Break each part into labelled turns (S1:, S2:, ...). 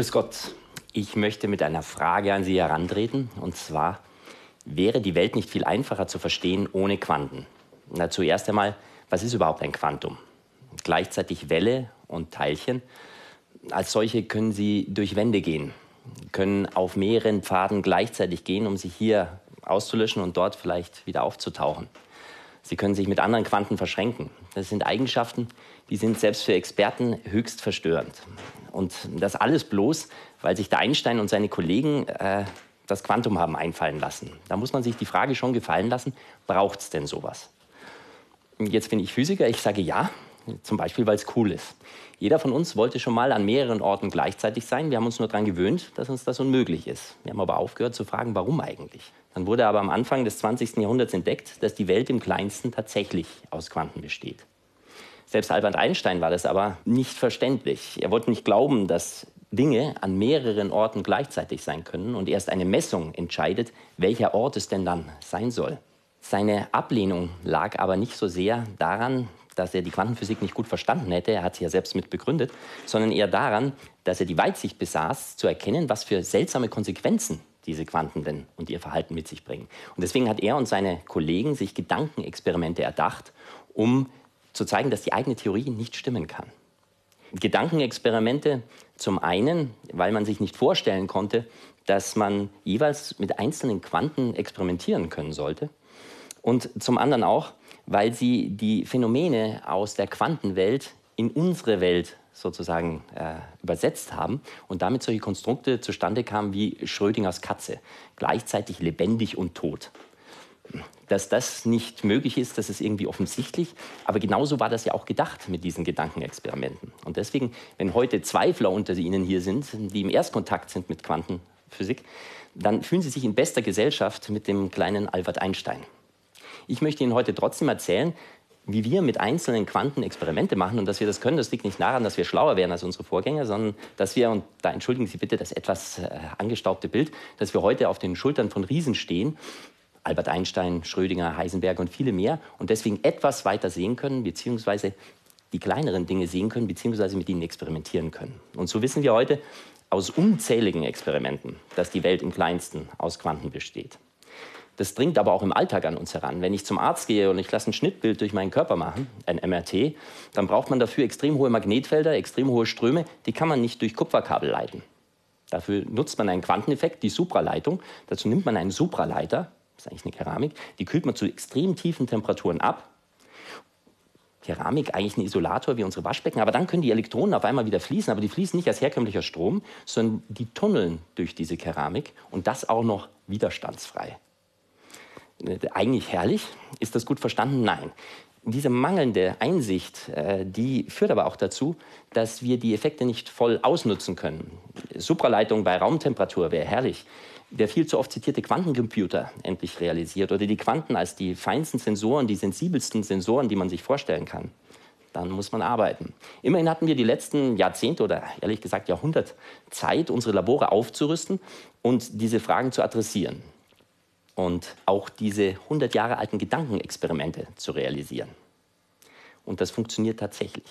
S1: Grüß Gott. Ich möchte mit einer Frage an Sie herantreten. Und zwar, wäre die Welt nicht viel einfacher zu verstehen ohne Quanten? Na, zuerst einmal, was ist überhaupt ein Quantum? Gleichzeitig Welle und Teilchen. Als solche können sie durch Wände gehen, können auf mehreren Pfaden gleichzeitig gehen, um sich hier auszulöschen und dort vielleicht wieder aufzutauchen. Sie können sich mit anderen Quanten verschränken. Das sind Eigenschaften, die sind selbst für Experten höchst verstörend. Und das alles bloß, weil sich der Einstein und seine Kollegen äh, das Quantum haben einfallen lassen. Da muss man sich die Frage schon gefallen lassen, braucht es denn sowas? Jetzt bin ich Physiker, ich sage ja, zum Beispiel, weil es cool ist. Jeder von uns wollte schon mal an mehreren Orten gleichzeitig sein. Wir haben uns nur daran gewöhnt, dass uns das unmöglich ist. Wir haben aber aufgehört zu fragen, warum eigentlich. Dann wurde aber am Anfang des 20. Jahrhunderts entdeckt, dass die Welt im Kleinsten tatsächlich aus Quanten besteht. Selbst Albert Einstein war das aber nicht verständlich. Er wollte nicht glauben, dass Dinge an mehreren Orten gleichzeitig sein können und erst eine Messung entscheidet, welcher Ort es denn dann sein soll. Seine Ablehnung lag aber nicht so sehr daran, dass er die Quantenphysik nicht gut verstanden hätte, er hat sie ja selbst mit begründet, sondern eher daran, dass er die Weitsicht besaß, zu erkennen, was für seltsame Konsequenzen diese Quanten denn und ihr Verhalten mit sich bringen. Und deswegen hat er und seine Kollegen sich Gedankenexperimente erdacht, um zu zeigen, dass die eigene Theorie nicht stimmen kann. Gedankenexperimente zum einen, weil man sich nicht vorstellen konnte, dass man jeweils mit einzelnen Quanten experimentieren können sollte. Und zum anderen auch, weil sie die Phänomene aus der Quantenwelt in unsere Welt sozusagen äh, übersetzt haben und damit solche Konstrukte zustande kamen wie Schrödingers Katze, gleichzeitig lebendig und tot. Dass das nicht möglich ist, das ist irgendwie offensichtlich, aber genauso war das ja auch gedacht mit diesen Gedankenexperimenten. Und deswegen, wenn heute Zweifler unter Ihnen hier sind, die im Erstkontakt sind mit Quantenphysik, dann fühlen Sie sich in bester Gesellschaft mit dem kleinen Albert Einstein. Ich möchte Ihnen heute trotzdem erzählen, wie wir mit einzelnen Quanten Experimente machen und dass wir das können, das liegt nicht daran, dass wir schlauer wären als unsere Vorgänger, sondern dass wir, und da entschuldigen Sie bitte das etwas äh, angestaubte Bild, dass wir heute auf den Schultern von Riesen stehen, Albert Einstein, Schrödinger, Heisenberg und viele mehr, und deswegen etwas weiter sehen können, beziehungsweise die kleineren Dinge sehen können, beziehungsweise mit ihnen experimentieren können. Und so wissen wir heute aus unzähligen Experimenten, dass die Welt im kleinsten aus Quanten besteht. Das dringt aber auch im Alltag an uns heran. Wenn ich zum Arzt gehe und ich lasse ein Schnittbild durch meinen Körper machen, ein MRT, dann braucht man dafür extrem hohe Magnetfelder, extrem hohe Ströme. Die kann man nicht durch Kupferkabel leiten. Dafür nutzt man einen Quanteneffekt, die Supraleitung. Dazu nimmt man einen Supraleiter, das ist eigentlich eine Keramik, die kühlt man zu extrem tiefen Temperaturen ab. Keramik eigentlich ein Isolator wie unsere Waschbecken, aber dann können die Elektronen auf einmal wieder fließen, aber die fließen nicht als herkömmlicher Strom, sondern die tunneln durch diese Keramik und das auch noch widerstandsfrei. Äh, eigentlich herrlich. Ist das gut verstanden? Nein. Diese mangelnde Einsicht, äh, die führt aber auch dazu, dass wir die Effekte nicht voll ausnutzen können. Supraleitung bei Raumtemperatur wäre herrlich. Der viel zu oft zitierte Quantencomputer endlich realisiert oder die Quanten als die feinsten Sensoren, die sensibelsten Sensoren, die man sich vorstellen kann. Dann muss man arbeiten. Immerhin hatten wir die letzten Jahrzehnte oder ehrlich gesagt Jahrhundert Zeit, unsere Labore aufzurüsten und diese Fragen zu adressieren und auch diese 100 Jahre alten Gedankenexperimente zu realisieren. Und das funktioniert tatsächlich.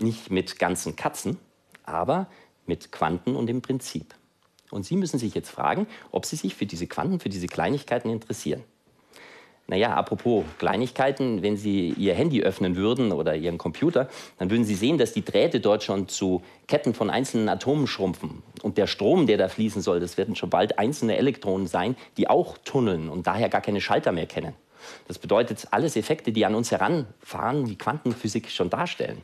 S1: Nicht mit ganzen Katzen, aber mit Quanten und dem Prinzip. Und Sie müssen sich jetzt fragen, ob Sie sich für diese Quanten, für diese Kleinigkeiten interessieren. Naja, apropos Kleinigkeiten, wenn Sie Ihr Handy öffnen würden oder Ihren Computer, dann würden Sie sehen, dass die Drähte dort schon zu Ketten von einzelnen Atomen schrumpfen. Und der Strom, der da fließen soll, das werden schon bald einzelne Elektronen sein, die auch tunneln und daher gar keine Schalter mehr kennen. Das bedeutet, alles Effekte, die an uns heranfahren, die Quantenphysik schon darstellen.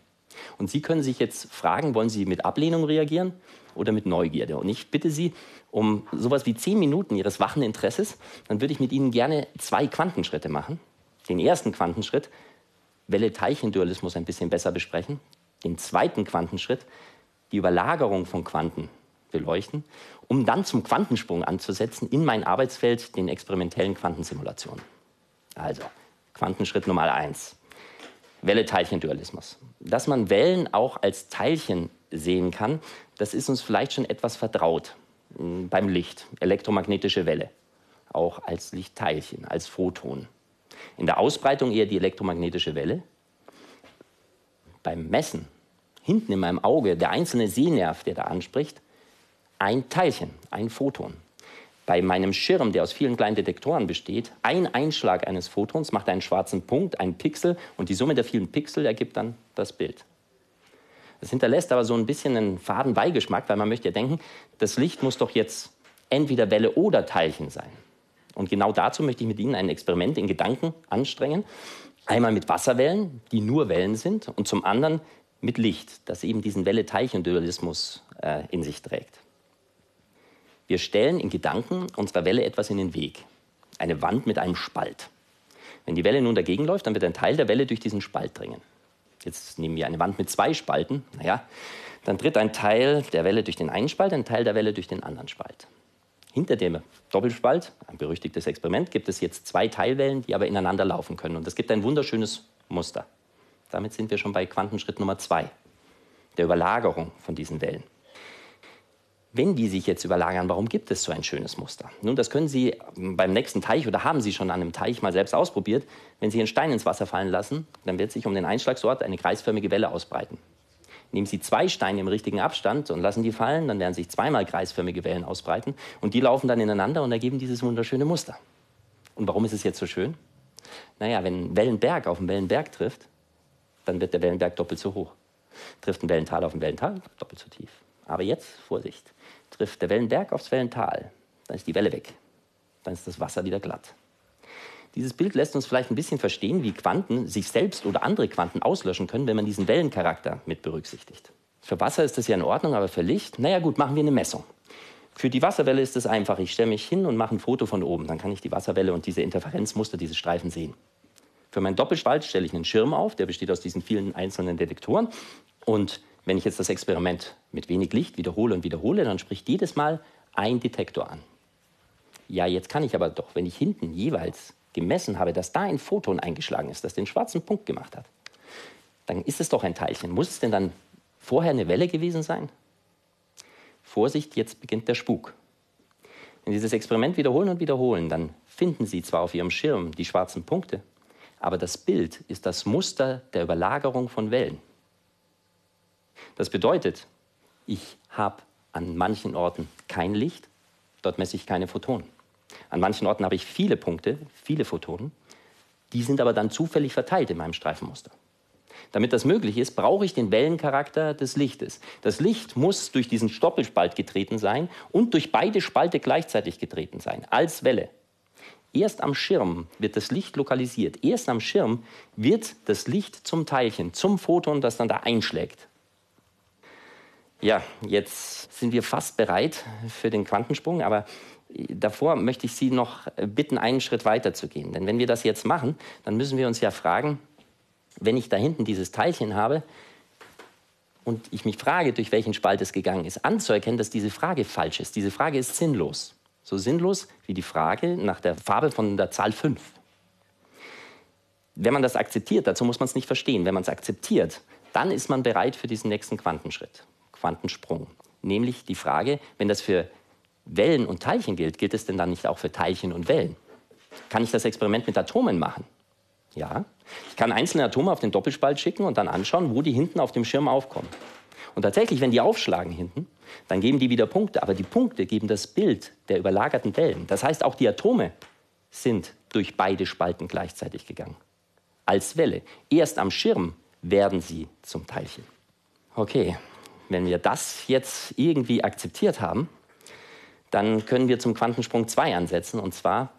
S1: Und Sie können sich jetzt fragen, wollen Sie mit Ablehnung reagieren oder mit Neugierde? Und ich bitte Sie um sowas wie zehn Minuten Ihres wachen Interesses, dann würde ich mit Ihnen gerne zwei Quantenschritte machen. Den ersten Quantenschritt, Welle-Teilchen-Dualismus ein bisschen besser besprechen. Den zweiten Quantenschritt, die Überlagerung von Quanten beleuchten, um dann zum Quantensprung anzusetzen in mein Arbeitsfeld, den experimentellen Quantensimulationen. Also, Quantenschritt Nummer eins. Welle-Teilchen-Dualismus. Dass man Wellen auch als Teilchen sehen kann, das ist uns vielleicht schon etwas vertraut. Hm, beim Licht, elektromagnetische Welle, auch als Lichtteilchen, als Photon. In der Ausbreitung eher die elektromagnetische Welle. Beim Messen, hinten in meinem Auge, der einzelne Sehnerv, der da anspricht, ein Teilchen, ein Photon. Bei meinem Schirm, der aus vielen kleinen Detektoren besteht, ein Einschlag eines Photons macht einen schwarzen Punkt, einen Pixel und die Summe der vielen Pixel ergibt dann das Bild. Das hinterlässt aber so ein bisschen einen faden Beigeschmack, weil man möchte ja denken, das Licht muss doch jetzt entweder Welle oder Teilchen sein. Und genau dazu möchte ich mit Ihnen ein Experiment in Gedanken anstrengen. Einmal mit Wasserwellen, die nur Wellen sind, und zum anderen mit Licht, das eben diesen Welle-Teilchen-Dualismus äh, in sich trägt. Wir stellen in Gedanken unserer Welle etwas in den Weg. Eine Wand mit einem Spalt. Wenn die Welle nun dagegen läuft, dann wird ein Teil der Welle durch diesen Spalt dringen. Jetzt nehmen wir eine Wand mit zwei Spalten. Naja, dann tritt ein Teil der Welle durch den einen Spalt, ein Teil der Welle durch den anderen Spalt. Hinter dem Doppelspalt, ein berüchtigtes Experiment, gibt es jetzt zwei Teilwellen, die aber ineinander laufen können. Und das gibt ein wunderschönes Muster. Damit sind wir schon bei Quantenschritt Nummer zwei, der Überlagerung von diesen Wellen. Wenn die sich jetzt überlagern, warum gibt es so ein schönes Muster? Nun, das können Sie beim nächsten Teich oder haben Sie schon an einem Teich mal selbst ausprobiert. Wenn Sie einen Stein ins Wasser fallen lassen, dann wird sich um den Einschlagsort eine kreisförmige Welle ausbreiten. Nehmen Sie zwei Steine im richtigen Abstand und lassen die fallen, dann werden sich zweimal kreisförmige Wellen ausbreiten und die laufen dann ineinander und ergeben dieses wunderschöne Muster. Und warum ist es jetzt so schön? Naja, wenn ein Wellenberg auf einen Wellenberg trifft, dann wird der Wellenberg doppelt so hoch. Trifft ein Wellental auf ein Wellental, doppelt so tief. Aber jetzt, Vorsicht, trifft der Wellenberg aufs Wellental, dann ist die Welle weg. Dann ist das Wasser wieder glatt. Dieses Bild lässt uns vielleicht ein bisschen verstehen, wie Quanten sich selbst oder andere Quanten auslöschen können, wenn man diesen Wellencharakter mit berücksichtigt. Für Wasser ist das ja in Ordnung, aber für Licht, naja gut, machen wir eine Messung. Für die Wasserwelle ist es einfach. Ich stelle mich hin und mache ein Foto von oben. Dann kann ich die Wasserwelle und diese Interferenzmuster, diese Streifen sehen. Für meinen Doppelspalt stelle ich einen Schirm auf, der besteht aus diesen vielen einzelnen Detektoren. Und wenn ich jetzt das Experiment mit wenig Licht wiederhole und wiederhole, dann spricht jedes Mal ein Detektor an. Ja, jetzt kann ich aber doch, wenn ich hinten jeweils gemessen habe, dass da ein Photon eingeschlagen ist, das den schwarzen Punkt gemacht hat, dann ist es doch ein Teilchen. Muss es denn dann vorher eine Welle gewesen sein? Vorsicht, jetzt beginnt der Spuk. Wenn Sie dieses Experiment wiederholen und wiederholen, dann finden Sie zwar auf Ihrem Schirm die schwarzen Punkte, aber das Bild ist das Muster der Überlagerung von Wellen. Das bedeutet, ich habe an manchen Orten kein Licht, dort messe ich keine Photonen. An manchen Orten habe ich viele Punkte, viele Photonen, die sind aber dann zufällig verteilt in meinem Streifenmuster. Damit das möglich ist, brauche ich den Wellencharakter des Lichtes. Das Licht muss durch diesen Stoppelspalt getreten sein und durch beide Spalte gleichzeitig getreten sein, als Welle. Erst am Schirm wird das Licht lokalisiert. Erst am Schirm wird das Licht zum Teilchen, zum Photon, das dann da einschlägt. Ja, jetzt sind wir fast bereit für den Quantensprung, aber davor möchte ich Sie noch bitten, einen Schritt weiter zu gehen. Denn wenn wir das jetzt machen, dann müssen wir uns ja fragen, wenn ich da hinten dieses Teilchen habe und ich mich frage, durch welchen Spalt es gegangen ist, anzuerkennen, dass diese Frage falsch ist. Diese Frage ist sinnlos. So sinnlos wie die Frage nach der Farbe von der Zahl 5. Wenn man das akzeptiert, dazu muss man es nicht verstehen, wenn man es akzeptiert, dann ist man bereit für diesen nächsten Quantenschritt. Quantensprung. Nämlich die Frage, wenn das für Wellen und Teilchen gilt, gilt es denn dann nicht auch für Teilchen und Wellen? Kann ich das Experiment mit Atomen machen? Ja. Ich kann einzelne Atome auf den Doppelspalt schicken und dann anschauen, wo die hinten auf dem Schirm aufkommen. Und tatsächlich, wenn die aufschlagen hinten, dann geben die wieder Punkte. Aber die Punkte geben das Bild der überlagerten Wellen. Das heißt, auch die Atome sind durch beide Spalten gleichzeitig gegangen. Als Welle. Erst am Schirm werden sie zum Teilchen. Okay, wenn wir das jetzt irgendwie akzeptiert haben, dann können wir zum Quantensprung 2 ansetzen. Und zwar,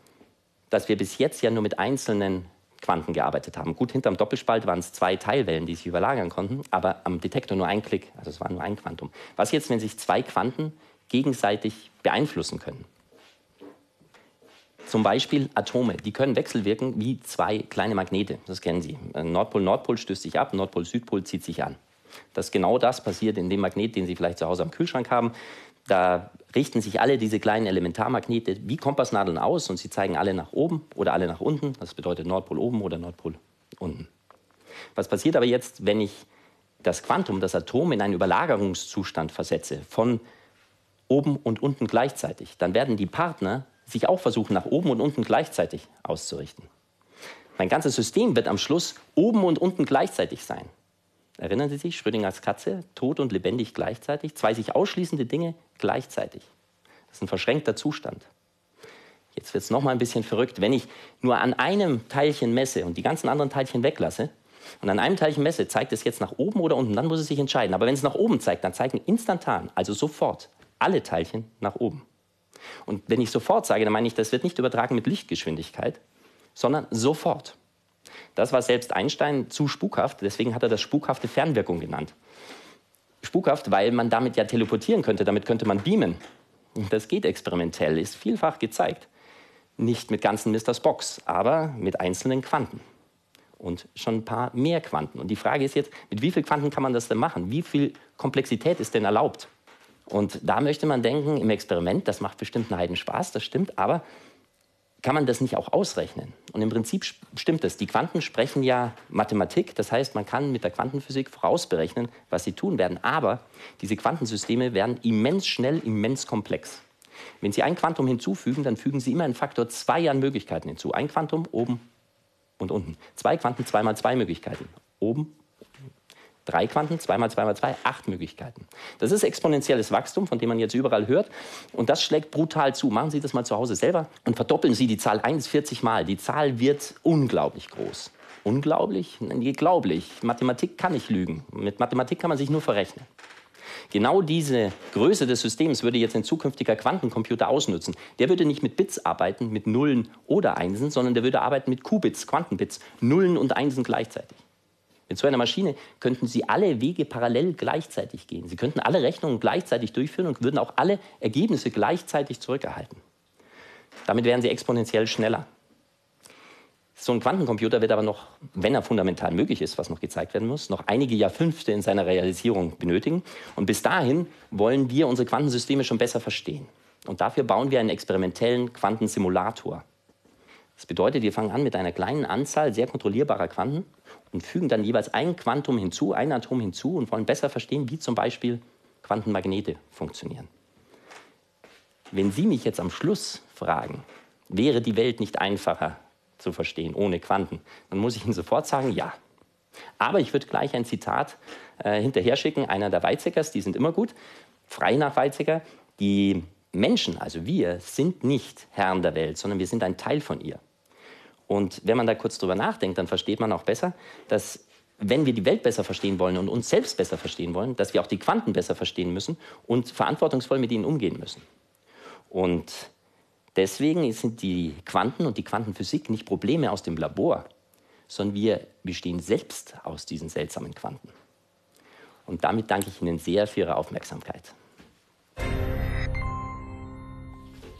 S1: dass wir bis jetzt ja nur mit einzelnen Quanten gearbeitet haben. Gut, hinterm Doppelspalt waren es zwei Teilwellen, die sich überlagern konnten, aber am Detektor nur ein Klick, also es war nur ein Quantum. Was jetzt, wenn sich zwei Quanten gegenseitig beeinflussen können? Zum Beispiel Atome, die können wechselwirken wie zwei kleine Magnete, das kennen Sie. Nordpol-Nordpol stößt sich ab, Nordpol-Südpol zieht sich an dass genau das passiert in dem Magnet, den Sie vielleicht zu Hause am Kühlschrank haben. Da richten sich alle diese kleinen Elementarmagnete wie Kompassnadeln aus und sie zeigen alle nach oben oder alle nach unten. Das bedeutet Nordpol oben oder Nordpol unten. Was passiert aber jetzt, wenn ich das Quantum, das Atom in einen Überlagerungszustand versetze von oben und unten gleichzeitig? Dann werden die Partner sich auch versuchen, nach oben und unten gleichzeitig auszurichten. Mein ganzes System wird am Schluss oben und unten gleichzeitig sein. Erinnern Sie sich, Schrödingers Katze, tot und lebendig gleichzeitig, zwei sich ausschließende Dinge gleichzeitig. Das ist ein verschränkter Zustand. Jetzt wird es noch mal ein bisschen verrückt. Wenn ich nur an einem Teilchen messe und die ganzen anderen Teilchen weglasse und an einem Teilchen messe, zeigt es jetzt nach oben oder unten, dann muss es sich entscheiden. Aber wenn es nach oben zeigt, dann zeigen instantan, also sofort, alle Teilchen nach oben. Und wenn ich sofort sage, dann meine ich, das wird nicht übertragen mit Lichtgeschwindigkeit, sondern sofort. Das war selbst Einstein zu spukhaft, deswegen hat er das spukhafte Fernwirkung genannt. Spukhaft, weil man damit ja teleportieren könnte, damit könnte man beamen. Das geht experimentell, ist vielfach gezeigt. Nicht mit ganzen Mr. Spocks, aber mit einzelnen Quanten. Und schon ein paar mehr Quanten. Und die Frage ist jetzt, mit wie vielen Quanten kann man das denn machen? Wie viel Komplexität ist denn erlaubt? Und da möchte man denken, im Experiment, das macht bestimmt einen Heiden Spaß, das stimmt, aber kann man das nicht auch ausrechnen? Und im Prinzip stimmt das. Die Quanten sprechen ja Mathematik, das heißt, man kann mit der Quantenphysik vorausberechnen, was sie tun werden. Aber diese Quantensysteme werden immens schnell, immens komplex. Wenn Sie ein Quantum hinzufügen, dann fügen Sie immer einen Faktor 2 an Möglichkeiten hinzu. Ein Quantum oben und unten. Zwei Quanten, zweimal zwei Möglichkeiten. Oben Drei Quanten, 2 mal 2 mal 2, acht Möglichkeiten. Das ist exponentielles Wachstum, von dem man jetzt überall hört. Und das schlägt brutal zu. Machen Sie das mal zu Hause selber und verdoppeln Sie die Zahl 1 40 Mal. Die Zahl wird unglaublich groß. Unglaublich? Nee, glaublich. Mathematik kann nicht lügen. Mit Mathematik kann man sich nur verrechnen. Genau diese Größe des Systems würde jetzt ein zukünftiger Quantencomputer ausnutzen. Der würde nicht mit Bits arbeiten, mit Nullen oder Einsen, sondern der würde arbeiten mit Qubits, Quantenbits, Nullen und Einsen gleichzeitig. Mit so einer Maschine könnten Sie alle Wege parallel gleichzeitig gehen. Sie könnten alle Rechnungen gleichzeitig durchführen und würden auch alle Ergebnisse gleichzeitig zurückerhalten. Damit wären Sie exponentiell schneller. So ein Quantencomputer wird aber noch, wenn er fundamental möglich ist, was noch gezeigt werden muss, noch einige Jahrfünfte in seiner Realisierung benötigen. Und bis dahin wollen wir unsere Quantensysteme schon besser verstehen. Und dafür bauen wir einen experimentellen Quantensimulator. Das bedeutet, wir fangen an mit einer kleinen Anzahl sehr kontrollierbarer Quanten und fügen dann jeweils ein Quantum hinzu, ein Atom hinzu und wollen besser verstehen, wie zum Beispiel Quantenmagnete funktionieren. Wenn Sie mich jetzt am Schluss fragen, wäre die Welt nicht einfacher zu verstehen ohne Quanten, dann muss ich Ihnen sofort sagen, ja. Aber ich würde gleich ein Zitat äh, hinterher schicken, einer der Weizsäckers, die sind immer gut, frei nach Weizsäcker, die Menschen, also wir, sind nicht Herren der Welt, sondern wir sind ein Teil von ihr. Und wenn man da kurz drüber nachdenkt, dann versteht man auch besser, dass wenn wir die Welt besser verstehen wollen und uns selbst besser verstehen wollen, dass wir auch die Quanten besser verstehen müssen und verantwortungsvoll mit ihnen umgehen müssen. Und deswegen sind die Quanten und die Quantenphysik nicht Probleme aus dem Labor, sondern wir bestehen selbst aus diesen seltsamen Quanten. Und damit danke ich Ihnen sehr für Ihre Aufmerksamkeit.